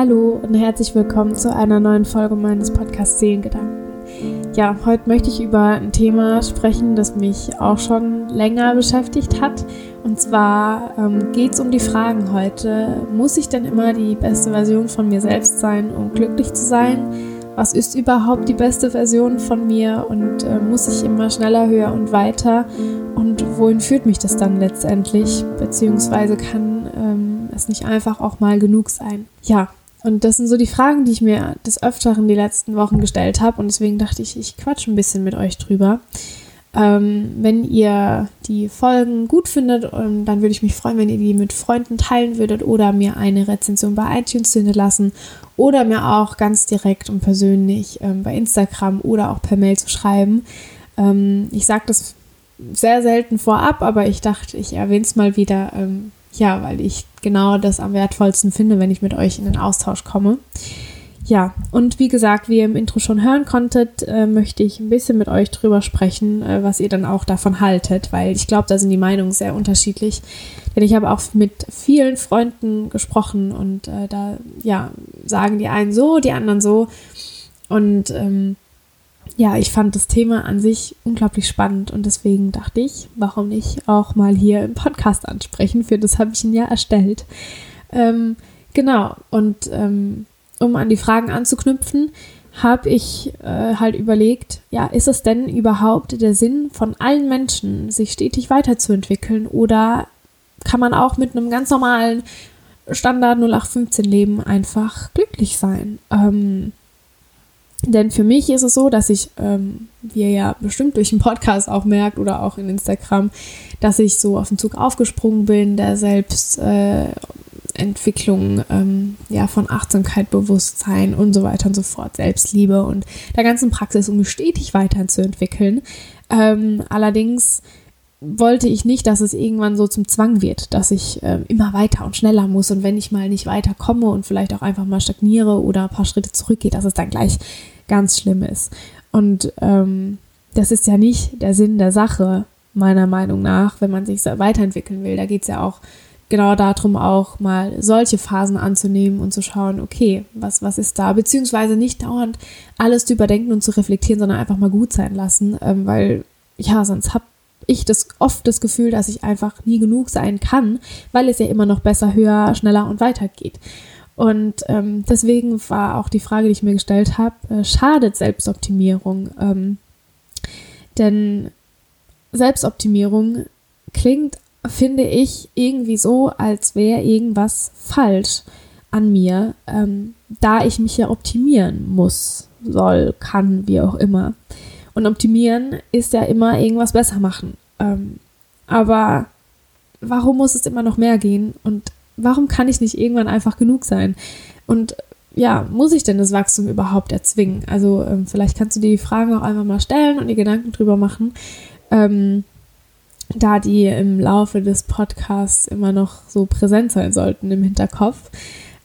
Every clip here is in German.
Hallo und herzlich willkommen zu einer neuen Folge meines Podcasts Seelengedanken. Ja, heute möchte ich über ein Thema sprechen, das mich auch schon länger beschäftigt hat. Und zwar ähm, geht es um die Fragen heute, muss ich denn immer die beste Version von mir selbst sein, um glücklich zu sein? Was ist überhaupt die beste Version von mir und äh, muss ich immer schneller, höher und weiter? Und wohin führt mich das dann letztendlich? Beziehungsweise kann ähm, es nicht einfach auch mal genug sein? Ja, und das sind so die Fragen, die ich mir des Öfteren die letzten Wochen gestellt habe. Und deswegen dachte ich, ich quatsche ein bisschen mit euch drüber. Ähm, wenn ihr die Folgen gut findet, ähm, dann würde ich mich freuen, wenn ihr die mit Freunden teilen würdet oder mir eine Rezension bei iTunes hinterlassen oder mir auch ganz direkt und persönlich ähm, bei Instagram oder auch per Mail zu schreiben. Ähm, ich sage das sehr selten vorab, aber ich dachte, ich erwähne es mal wieder, ähm, ja, weil ich genau das am wertvollsten finde, wenn ich mit euch in den Austausch komme. Ja, und wie gesagt, wie ihr im Intro schon hören konntet, äh, möchte ich ein bisschen mit euch drüber sprechen, äh, was ihr dann auch davon haltet, weil ich glaube, da sind die Meinungen sehr unterschiedlich. Denn ich habe auch mit vielen Freunden gesprochen und äh, da, ja, sagen die einen so, die anderen so. Und ähm, ja, ich fand das Thema an sich unglaublich spannend und deswegen dachte ich, warum nicht auch mal hier im Podcast ansprechen? Für das habe ich ihn ja erstellt. Ähm, genau, und ähm, um an die Fragen anzuknüpfen, habe ich äh, halt überlegt, ja, ist es denn überhaupt der Sinn von allen Menschen, sich stetig weiterzuentwickeln oder kann man auch mit einem ganz normalen Standard 0815 Leben einfach glücklich sein? Ähm, denn für mich ist es so, dass ich, ähm, wie ihr ja bestimmt durch den Podcast auch merkt oder auch in Instagram, dass ich so auf den Zug aufgesprungen bin, der Selbstentwicklung, äh, ähm, ja, von Achtsamkeit, Bewusstsein und so weiter und so fort, Selbstliebe und der ganzen Praxis, um mich stetig weiterzuentwickeln. Ähm, allerdings wollte ich nicht, dass es irgendwann so zum Zwang wird, dass ich äh, immer weiter und schneller muss und wenn ich mal nicht weiterkomme und vielleicht auch einfach mal stagniere oder ein paar Schritte zurückgehe, dass es dann gleich ganz schlimm ist. Und ähm, das ist ja nicht der Sinn der Sache, meiner Meinung nach, wenn man sich weiterentwickeln will. Da geht es ja auch genau darum, auch mal solche Phasen anzunehmen und zu schauen, okay, was, was ist da? Beziehungsweise nicht dauernd alles zu überdenken und zu reflektieren, sondern einfach mal gut sein lassen, ähm, weil ja, sonst habe ich das oft das Gefühl, dass ich einfach nie genug sein kann, weil es ja immer noch besser, höher, schneller und weiter geht. Und ähm, deswegen war auch die Frage, die ich mir gestellt habe, äh, schadet Selbstoptimierung? Ähm, denn Selbstoptimierung klingt, finde ich, irgendwie so, als wäre irgendwas falsch an mir, ähm, da ich mich ja optimieren muss, soll, kann, wie auch immer. Und optimieren ist ja immer irgendwas besser machen. Ähm, aber warum muss es immer noch mehr gehen? Und warum kann ich nicht irgendwann einfach genug sein? Und ja, muss ich denn das Wachstum überhaupt erzwingen? Also ähm, vielleicht kannst du dir die Fragen auch einfach mal stellen und dir Gedanken drüber machen, ähm, da die im Laufe des Podcasts immer noch so präsent sein sollten im Hinterkopf.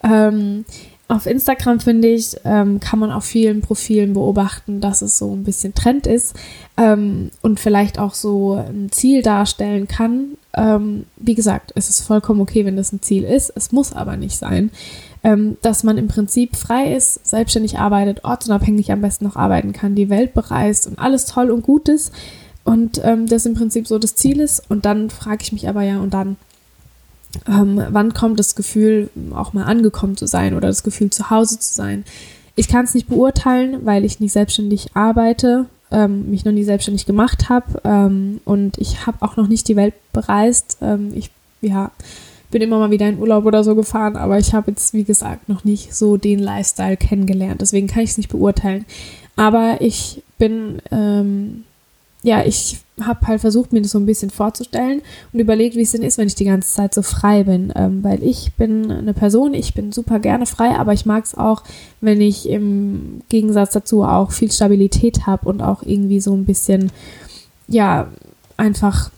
Ähm, auf Instagram finde ich, ähm, kann man auf vielen Profilen beobachten, dass es so ein bisschen Trend ist ähm, und vielleicht auch so ein Ziel darstellen kann. Ähm, wie gesagt, es ist vollkommen okay, wenn das ein Ziel ist. Es muss aber nicht sein, ähm, dass man im Prinzip frei ist, selbstständig arbeitet, ortsunabhängig am besten noch arbeiten kann, die Welt bereist und alles toll und gut ist. Und ähm, das im Prinzip so das Ziel ist. Und dann frage ich mich aber ja, und dann, ähm, wann kommt das Gefühl, auch mal angekommen zu sein oder das Gefühl, zu Hause zu sein. Ich kann es nicht beurteilen, weil ich nicht selbstständig arbeite, ähm, mich noch nie selbstständig gemacht habe ähm, und ich habe auch noch nicht die Welt bereist. Ähm, ich ja, bin immer mal wieder in Urlaub oder so gefahren, aber ich habe jetzt, wie gesagt, noch nicht so den Lifestyle kennengelernt. Deswegen kann ich es nicht beurteilen. Aber ich bin ähm, ja, ich habe halt versucht, mir das so ein bisschen vorzustellen und überlegt, wie es denn ist, wenn ich die ganze Zeit so frei bin. Ähm, weil ich bin eine Person, ich bin super gerne frei, aber ich mag es auch, wenn ich im Gegensatz dazu auch viel Stabilität habe und auch irgendwie so ein bisschen, ja, einfach,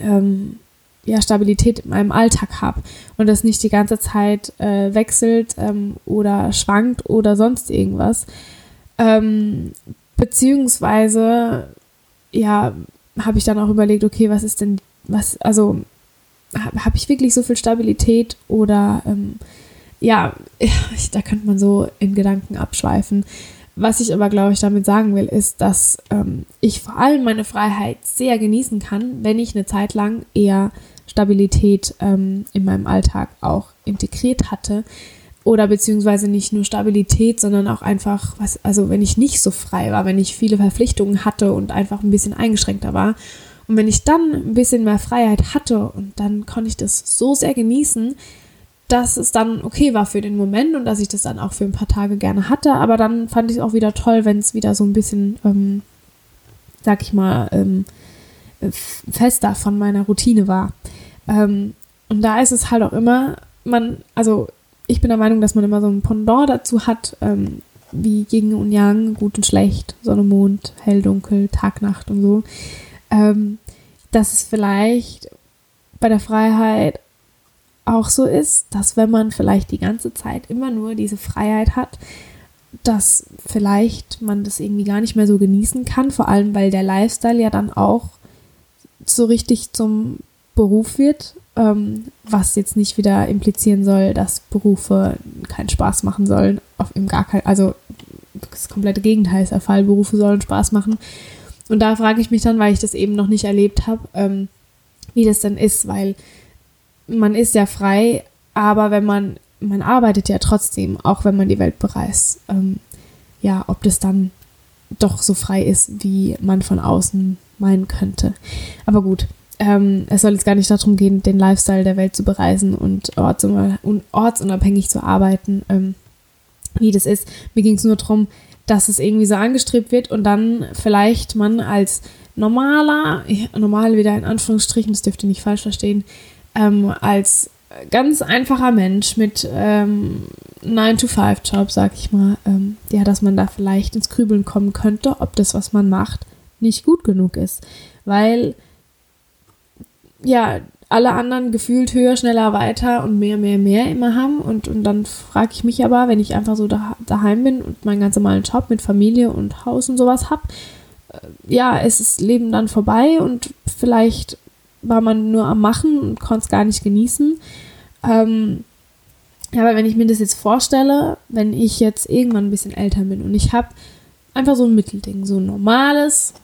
ähm, ja, Stabilität in meinem Alltag habe und das nicht die ganze Zeit äh, wechselt ähm, oder schwankt oder sonst irgendwas. Ähm, beziehungsweise ja, habe ich dann auch überlegt, okay, was ist denn, was, also habe hab ich wirklich so viel Stabilität oder ähm, ja, ich, da könnte man so in Gedanken abschweifen. Was ich aber, glaube ich, damit sagen will, ist, dass ähm, ich vor allem meine Freiheit sehr genießen kann, wenn ich eine Zeit lang eher Stabilität ähm, in meinem Alltag auch integriert hatte. Oder beziehungsweise nicht nur Stabilität, sondern auch einfach, was, also wenn ich nicht so frei war, wenn ich viele Verpflichtungen hatte und einfach ein bisschen eingeschränkter war. Und wenn ich dann ein bisschen mehr Freiheit hatte und dann konnte ich das so sehr genießen, dass es dann okay war für den Moment und dass ich das dann auch für ein paar Tage gerne hatte. Aber dann fand ich es auch wieder toll, wenn es wieder so ein bisschen, ähm, sag ich mal, ähm, fester von meiner Routine war. Ähm, und da ist es halt auch immer, man, also ich bin der Meinung, dass man immer so ein Pendant dazu hat, ähm, wie Yin und Yang, gut und schlecht, Sonne, Mond, hell, dunkel, Tag, Nacht und so. Ähm, dass es vielleicht bei der Freiheit auch so ist, dass wenn man vielleicht die ganze Zeit immer nur diese Freiheit hat, dass vielleicht man das irgendwie gar nicht mehr so genießen kann, vor allem weil der Lifestyle ja dann auch so richtig zum Beruf wird, ähm, was jetzt nicht wieder implizieren soll, dass Berufe keinen Spaß machen sollen, auf im gar kein, also das komplette Gegenteil ist der Fall, Berufe sollen Spaß machen. Und da frage ich mich dann, weil ich das eben noch nicht erlebt habe, ähm, wie das dann ist, weil man ist ja frei, aber wenn man, man arbeitet ja trotzdem, auch wenn man die Welt bereist. Ähm, ja, ob das dann doch so frei ist, wie man von außen meinen könnte. Aber gut, ähm, es soll jetzt gar nicht darum gehen, den Lifestyle der Welt zu bereisen und, ortsunabhängig zu arbeiten, ähm, wie das ist. Mir ging es nur darum, dass es irgendwie so angestrebt wird und dann vielleicht man als normaler, normal wieder in Anführungsstrichen, das dürft ihr nicht falsch verstehen, ähm, als ganz einfacher Mensch mit ähm, 9-to-5-Job, sag ich mal, ähm, ja, dass man da vielleicht ins Grübeln kommen könnte, ob das, was man macht, nicht gut genug ist. Weil, ja, alle anderen gefühlt höher, schneller, weiter und mehr, mehr, mehr immer haben. Und, und dann frage ich mich aber, wenn ich einfach so da, daheim bin und meinen ganz normalen Job mit Familie und Haus und sowas habe, äh, ja, ist das Leben dann vorbei und vielleicht war man nur am Machen und konnte es gar nicht genießen. Ähm, aber wenn ich mir das jetzt vorstelle, wenn ich jetzt irgendwann ein bisschen älter bin und ich habe einfach so ein Mittelding, so ein normales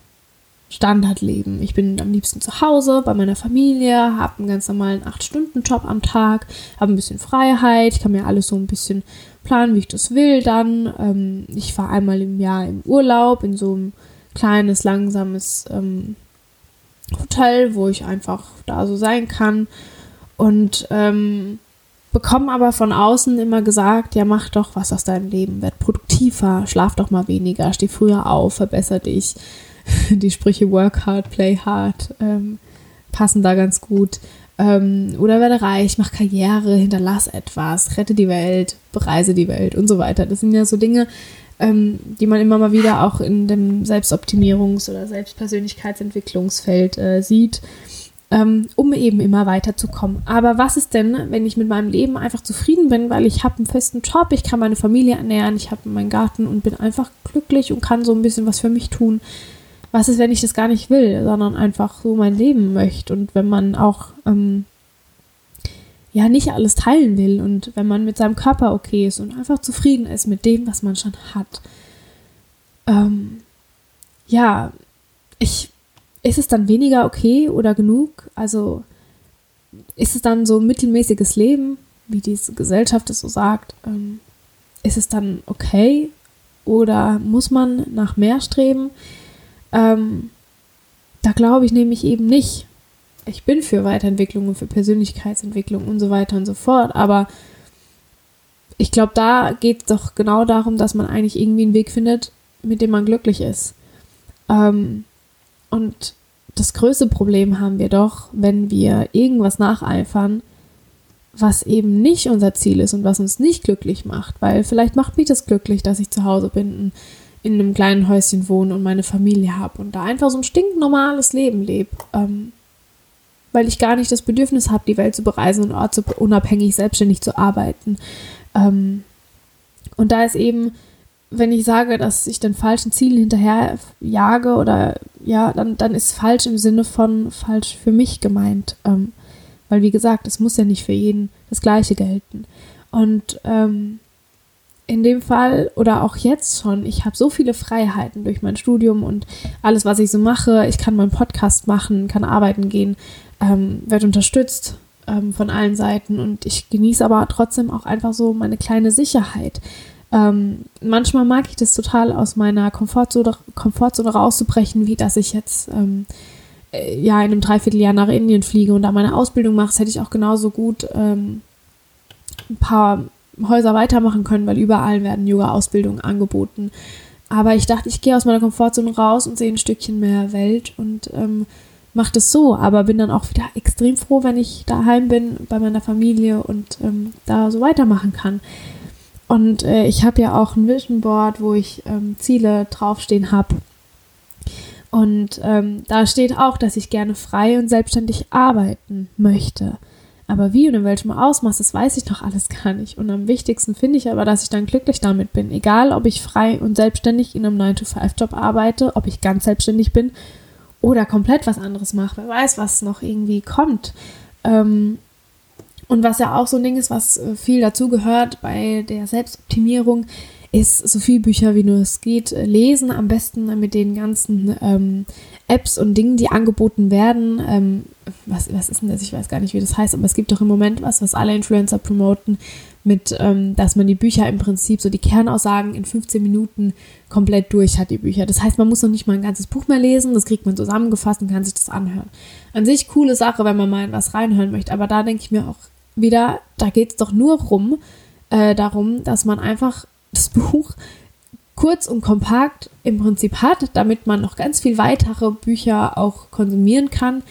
Standardleben. Ich bin am liebsten zu Hause bei meiner Familie, habe einen ganz normalen 8-Stunden-Job am Tag, habe ein bisschen Freiheit, kann mir alles so ein bisschen planen, wie ich das will dann. Ähm, ich fahre einmal im Jahr im Urlaub in so ein kleines, langsames ähm, Hotel, wo ich einfach da so sein kann. Und ähm, bekomme aber von außen immer gesagt, ja, mach doch was aus deinem Leben, werd produktiver, schlaf doch mal weniger, steh früher auf, verbessere dich. Die Sprüche work hard, play hard ähm, passen da ganz gut. Ähm, oder werde reich, mach Karriere, hinterlass etwas, rette die Welt, bereise die Welt und so weiter. Das sind ja so Dinge, ähm, die man immer mal wieder auch in dem Selbstoptimierungs- oder Selbstpersönlichkeitsentwicklungsfeld äh, sieht, ähm, um eben immer weiterzukommen. Aber was ist denn, wenn ich mit meinem Leben einfach zufrieden bin, weil ich habe einen festen Job, ich kann meine Familie ernähren, ich habe meinen Garten und bin einfach glücklich und kann so ein bisschen was für mich tun. Was ist, wenn ich das gar nicht will, sondern einfach so mein Leben möchte und wenn man auch ähm, ja nicht alles teilen will und wenn man mit seinem Körper okay ist und einfach zufrieden ist mit dem, was man schon hat. Ähm, ja, ich, ist es dann weniger okay oder genug? Also ist es dann so ein mittelmäßiges Leben, wie diese Gesellschaft es so sagt? Ähm, ist es dann okay oder muss man nach mehr streben? Ähm, da glaube ich nämlich eben nicht ich bin für Weiterentwicklung und für Persönlichkeitsentwicklung und so weiter und so fort, aber ich glaube, da geht es doch genau darum, dass man eigentlich irgendwie einen Weg findet, mit dem man glücklich ist. Ähm, und das größte Problem haben wir doch, wenn wir irgendwas nacheifern, was eben nicht unser Ziel ist und was uns nicht glücklich macht. Weil vielleicht macht mich das glücklich, dass ich zu Hause bin, in einem kleinen Häuschen wohne und meine Familie habe und da einfach so ein stinknormales Leben lebe. Ähm, weil ich gar nicht das Bedürfnis habe, die Welt zu bereisen und ortsunabhängig selbstständig zu arbeiten. Ähm, und da ist eben, wenn ich sage, dass ich den falschen Zielen hinterher jage oder ja, dann, dann ist falsch im Sinne von falsch für mich gemeint. Ähm, weil wie gesagt, es muss ja nicht für jeden das Gleiche gelten. Und ähm, in dem Fall oder auch jetzt schon, ich habe so viele Freiheiten durch mein Studium und alles, was ich so mache. Ich kann meinen Podcast machen, kann arbeiten gehen, ähm, werde unterstützt ähm, von allen Seiten und ich genieße aber trotzdem auch einfach so meine kleine Sicherheit. Ähm, manchmal mag ich das total aus meiner Komfortzone, Komfortzone rauszubrechen, wie dass ich jetzt ähm, äh, ja in einem Dreivierteljahr nach Indien fliege und da meine Ausbildung mache, das hätte ich auch genauso gut ähm, ein paar Häuser weitermachen können, weil überall werden Yoga-Ausbildungen angeboten. Aber ich dachte, ich gehe aus meiner Komfortzone raus und sehe ein Stückchen mehr Welt und ähm, mache das so. Aber bin dann auch wieder extrem froh, wenn ich daheim bin bei meiner Familie und ähm, da so weitermachen kann. Und äh, ich habe ja auch ein Vision Board, wo ich ähm, Ziele draufstehen habe. Und ähm, da steht auch, dass ich gerne frei und selbstständig arbeiten möchte. Aber wie und in welchem Ausmaß, das weiß ich noch alles gar nicht. Und am wichtigsten finde ich aber, dass ich dann glücklich damit bin. Egal, ob ich frei und selbstständig in einem 9-to-5-Job arbeite, ob ich ganz selbstständig bin oder komplett was anderes mache. Wer weiß, was noch irgendwie kommt. Ähm, und was ja auch so ein Ding ist, was äh, viel dazu gehört bei der Selbstoptimierung, ist so viel Bücher wie nur es geht äh, lesen, am besten mit den ganzen ähm, Apps und Dingen, die angeboten werden. Ähm, was, was ist denn das? Ich weiß gar nicht, wie das heißt, aber es gibt doch im Moment was, was alle Influencer promoten, mit, ähm, dass man die Bücher im Prinzip, so die Kernaussagen in 15 Minuten komplett durch hat, die Bücher. Das heißt, man muss noch nicht mal ein ganzes Buch mehr lesen, das kriegt man zusammengefasst und kann sich das anhören. An sich coole Sache, wenn man mal in was reinhören möchte, aber da denke ich mir auch wieder, da geht es doch nur rum, äh, darum, dass man einfach das Buch kurz und kompakt im Prinzip hat, damit man noch ganz viel weitere Bücher auch konsumieren kann.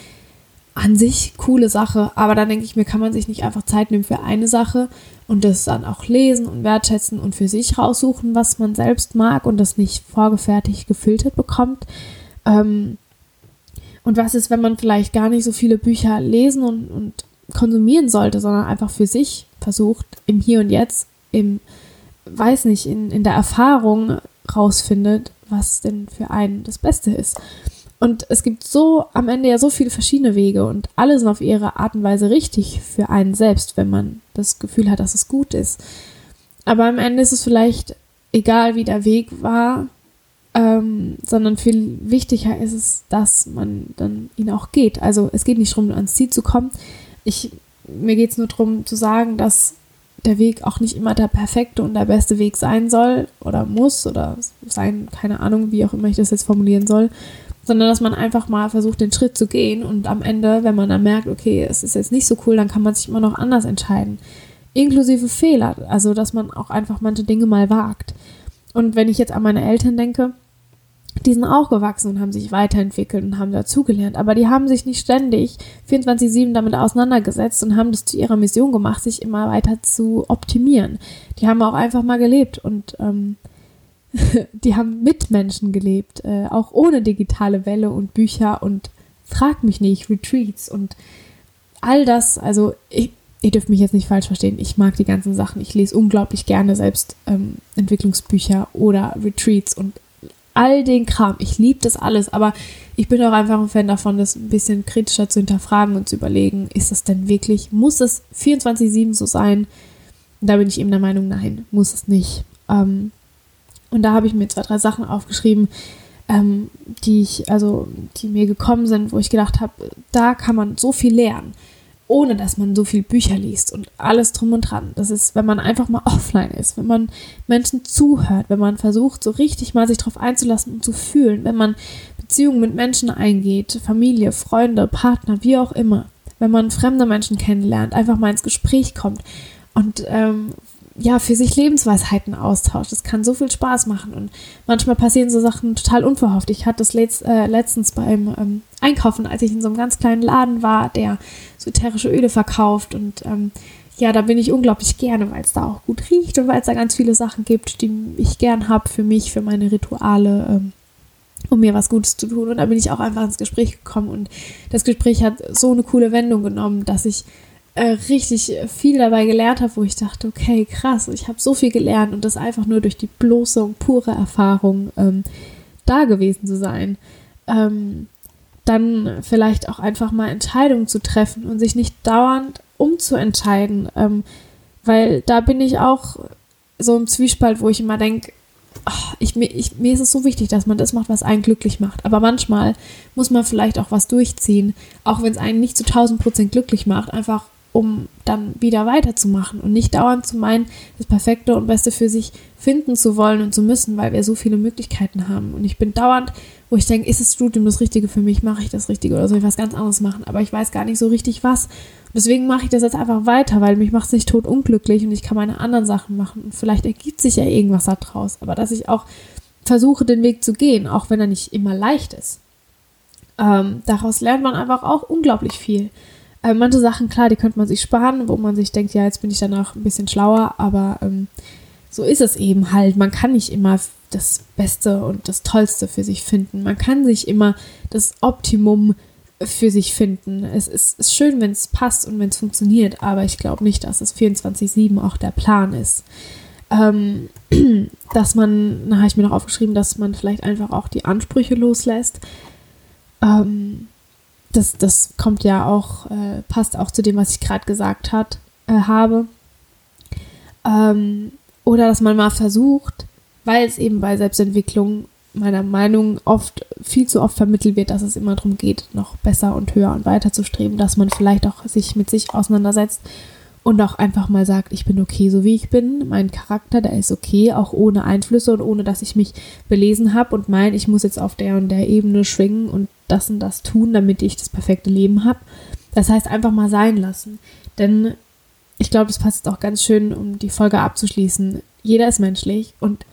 An sich coole Sache, aber dann denke ich mir, kann man sich nicht einfach Zeit nehmen für eine Sache und das dann auch lesen und wertschätzen und für sich raussuchen, was man selbst mag und das nicht vorgefertigt gefiltert bekommt. Ähm, und was ist, wenn man vielleicht gar nicht so viele Bücher lesen und, und konsumieren sollte, sondern einfach für sich versucht, im Hier und Jetzt, im weiß nicht, in, in der Erfahrung rausfindet, was denn für einen das Beste ist. Und es gibt so am Ende ja so viele verschiedene Wege und alle sind auf ihre Art und Weise richtig für einen selbst, wenn man das Gefühl hat, dass es gut ist. Aber am Ende ist es vielleicht egal, wie der Weg war, ähm, sondern viel wichtiger ist es, dass man dann ihn auch geht. Also es geht nicht darum, ans Ziel zu kommen. Ich, mir geht es nur darum zu sagen, dass der Weg auch nicht immer der perfekte und der beste Weg sein soll oder muss oder sein, keine Ahnung, wie auch immer ich das jetzt formulieren soll, sondern dass man einfach mal versucht, den Schritt zu gehen und am Ende, wenn man dann merkt, okay, es ist jetzt nicht so cool, dann kann man sich immer noch anders entscheiden. Inklusive Fehler, also dass man auch einfach manche Dinge mal wagt. Und wenn ich jetzt an meine Eltern denke, die sind auch gewachsen und haben sich weiterentwickelt und haben dazugelernt. Aber die haben sich nicht ständig 24-7 damit auseinandergesetzt und haben das zu ihrer Mission gemacht, sich immer weiter zu optimieren. Die haben auch einfach mal gelebt und ähm, die haben mit Menschen gelebt, äh, auch ohne digitale Welle und Bücher und frag mich nicht, Retreats und all das. Also ich, ihr dürft mich jetzt nicht falsch verstehen, ich mag die ganzen Sachen. Ich lese unglaublich gerne selbst ähm, Entwicklungsbücher oder Retreats und all den Kram. Ich liebe das alles, aber ich bin auch einfach ein Fan davon, das ein bisschen kritischer zu hinterfragen und zu überlegen, ist das denn wirklich, muss es 24-7 so sein? Da bin ich eben der Meinung, nein, muss es nicht. Ähm, und da habe ich mir zwei, drei Sachen aufgeschrieben, ähm, die ich, also, die mir gekommen sind, wo ich gedacht habe, da kann man so viel lernen ohne dass man so viel Bücher liest und alles drum und dran. Das ist, wenn man einfach mal offline ist, wenn man Menschen zuhört, wenn man versucht, so richtig mal sich darauf einzulassen und zu fühlen, wenn man Beziehungen mit Menschen eingeht, Familie, Freunde, Partner, wie auch immer, wenn man fremde Menschen kennenlernt, einfach mal ins Gespräch kommt und ähm, ja, für sich Lebensweisheiten austauscht. Das kann so viel Spaß machen und manchmal passieren so Sachen total unverhofft. Ich hatte das letzt, äh, letztens beim ähm, Einkaufen, als ich in so einem ganz kleinen Laden war, der so ätherische Öle verkauft und ähm, ja, da bin ich unglaublich gerne, weil es da auch gut riecht und weil es da ganz viele Sachen gibt, die ich gern habe für mich, für meine Rituale, ähm, um mir was Gutes zu tun. Und da bin ich auch einfach ins Gespräch gekommen und das Gespräch hat so eine coole Wendung genommen, dass ich äh, richtig viel dabei gelernt habe, wo ich dachte, okay, krass, ich habe so viel gelernt und das einfach nur durch die bloße und pure Erfahrung ähm, da gewesen zu sein. Ähm, dann vielleicht auch einfach mal Entscheidungen zu treffen und sich nicht dauernd umzuentscheiden. Ähm, Weil da bin ich auch so im Zwiespalt, wo ich immer denke, ich, ich, mir ist es so wichtig, dass man das macht, was einen glücklich macht. Aber manchmal muss man vielleicht auch was durchziehen, auch wenn es einen nicht zu 1000 Prozent glücklich macht, einfach um dann wieder weiterzumachen und nicht dauernd zu meinen, das Perfekte und Beste für sich finden zu wollen und zu müssen, weil wir so viele Möglichkeiten haben. Und ich bin dauernd, wo ich denke, ist das Studium das Richtige für mich, mache ich das Richtige oder soll ich was ganz anderes machen, aber ich weiß gar nicht so richtig was. Und deswegen mache ich das jetzt einfach weiter, weil mich macht es nicht tot unglücklich und ich kann meine anderen Sachen machen und vielleicht ergibt sich ja irgendwas daraus. Aber dass ich auch versuche, den Weg zu gehen, auch wenn er nicht immer leicht ist. Ähm, daraus lernt man einfach auch unglaublich viel. Äh, manche Sachen, klar, die könnte man sich sparen, wo man sich denkt, ja, jetzt bin ich danach ein bisschen schlauer, aber ähm, so ist es eben halt. Man kann nicht immer das Beste und das Tollste für sich finden. Man kann sich immer das Optimum für sich finden. Es ist, ist schön, wenn es passt und wenn es funktioniert, aber ich glaube nicht, dass es 24-7 auch der Plan ist. Ähm, dass man, na, habe ich mir noch aufgeschrieben, dass man vielleicht einfach auch die Ansprüche loslässt. Ähm, das, das kommt ja auch, äh, passt auch zu dem, was ich gerade gesagt hat, äh, habe. Ähm, oder dass man mal versucht, weil es eben bei Selbstentwicklung meiner Meinung oft, viel zu oft vermittelt wird, dass es immer darum geht, noch besser und höher und weiter zu streben, dass man vielleicht auch sich mit sich auseinandersetzt und auch einfach mal sagt, ich bin okay, so wie ich bin. Mein Charakter, der ist okay, auch ohne Einflüsse und ohne, dass ich mich belesen habe und meine, ich muss jetzt auf der und der Ebene schwingen und das und das tun, damit ich das perfekte Leben habe. Das heißt, einfach mal sein lassen. Denn ich glaube, das passt jetzt auch ganz schön, um die Folge abzuschließen. Jeder ist menschlich und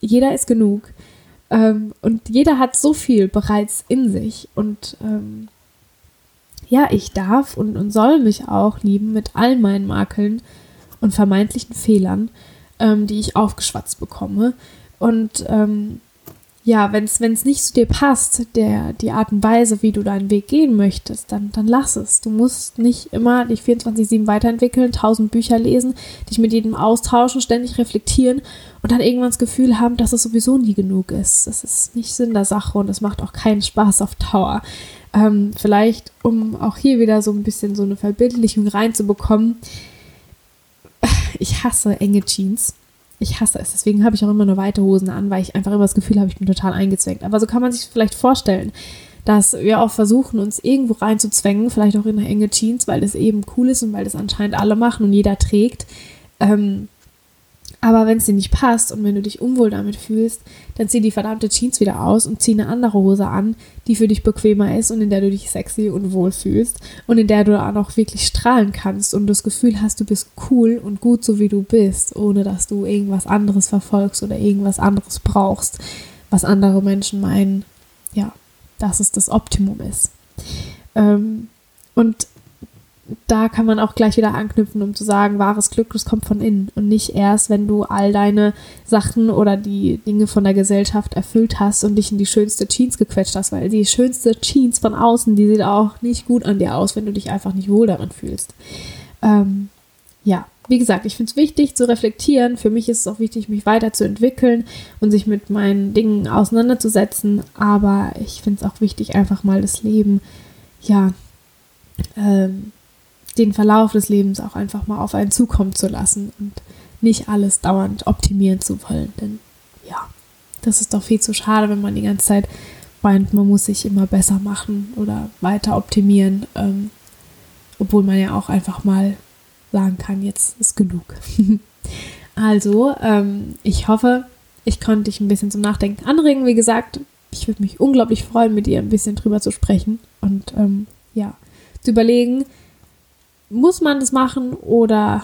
jeder ist genug. Ähm, und jeder hat so viel bereits in sich. Und ähm, ja, ich darf und, und soll mich auch lieben mit all meinen Makeln und vermeintlichen Fehlern, ähm, die ich aufgeschwatzt bekomme. Und ähm, ja, wenn es nicht zu dir passt, der, die Art und Weise, wie du deinen Weg gehen möchtest, dann, dann lass es. Du musst nicht immer dich 24-7 weiterentwickeln, tausend Bücher lesen, dich mit jedem austauschen, ständig reflektieren und dann irgendwann das Gefühl haben, dass es sowieso nie genug ist. Das ist nicht Sinn der Sache und es macht auch keinen Spaß auf Dauer. Ähm, vielleicht, um auch hier wieder so ein bisschen so eine Verbildlichung reinzubekommen, ich hasse enge Jeans ich hasse es. Deswegen habe ich auch immer nur weite Hosen an, weil ich einfach immer das Gefühl habe, ich bin total eingezwängt. Aber so kann man sich vielleicht vorstellen, dass wir auch versuchen, uns irgendwo reinzuzwängen, vielleicht auch in enge Jeans, weil das eben cool ist und weil das anscheinend alle machen und jeder trägt. Ähm, aber wenn es dir nicht passt und wenn du dich unwohl damit fühlst, dann zieh die verdammte Jeans wieder aus und zieh eine andere Hose an, die für dich bequemer ist und in der du dich sexy und wohl fühlst und in der du auch wirklich strahlen kannst und das Gefühl hast, du bist cool und gut so wie du bist, ohne dass du irgendwas anderes verfolgst oder irgendwas anderes brauchst, was andere Menschen meinen, ja, dass es das Optimum ist. Ähm, und da kann man auch gleich wieder anknüpfen, um zu sagen, wahres Glück, das kommt von innen und nicht erst, wenn du all deine Sachen oder die Dinge von der Gesellschaft erfüllt hast und dich in die schönste Jeans gequetscht hast, weil die schönste Jeans von außen, die sieht auch nicht gut an dir aus, wenn du dich einfach nicht wohl darin fühlst. Ähm, ja, wie gesagt, ich finde es wichtig zu reflektieren. Für mich ist es auch wichtig, mich weiterzuentwickeln und sich mit meinen Dingen auseinanderzusetzen. Aber ich finde es auch wichtig, einfach mal das Leben, ja, ähm, den Verlauf des Lebens auch einfach mal auf einen zukommen zu lassen und nicht alles dauernd optimieren zu wollen. Denn ja, das ist doch viel zu schade, wenn man die ganze Zeit meint, man muss sich immer besser machen oder weiter optimieren, ähm, obwohl man ja auch einfach mal sagen kann, jetzt ist genug. also, ähm, ich hoffe, ich konnte dich ein bisschen zum Nachdenken anregen. Wie gesagt, ich würde mich unglaublich freuen, mit dir ein bisschen drüber zu sprechen und ähm, ja, zu überlegen, muss man das machen oder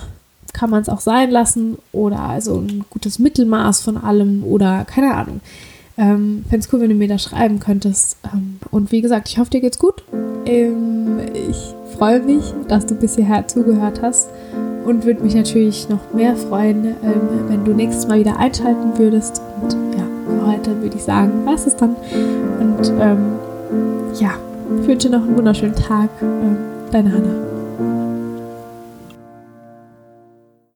kann man es auch sein lassen oder also ein gutes Mittelmaß von allem oder keine Ahnung. Ähm, Fände es cool, wenn du mir da schreiben könntest. Ähm, und wie gesagt, ich hoffe, dir geht's gut. Ähm, ich freue mich, dass du bis hierher zugehört hast und würde mich natürlich noch mehr freuen, ähm, wenn du nächstes Mal wieder einschalten würdest. Und ja, für heute würde ich sagen, was ist dann? Und ähm, ja, ich wünsche noch einen wunderschönen Tag. Ähm, deine Hannah.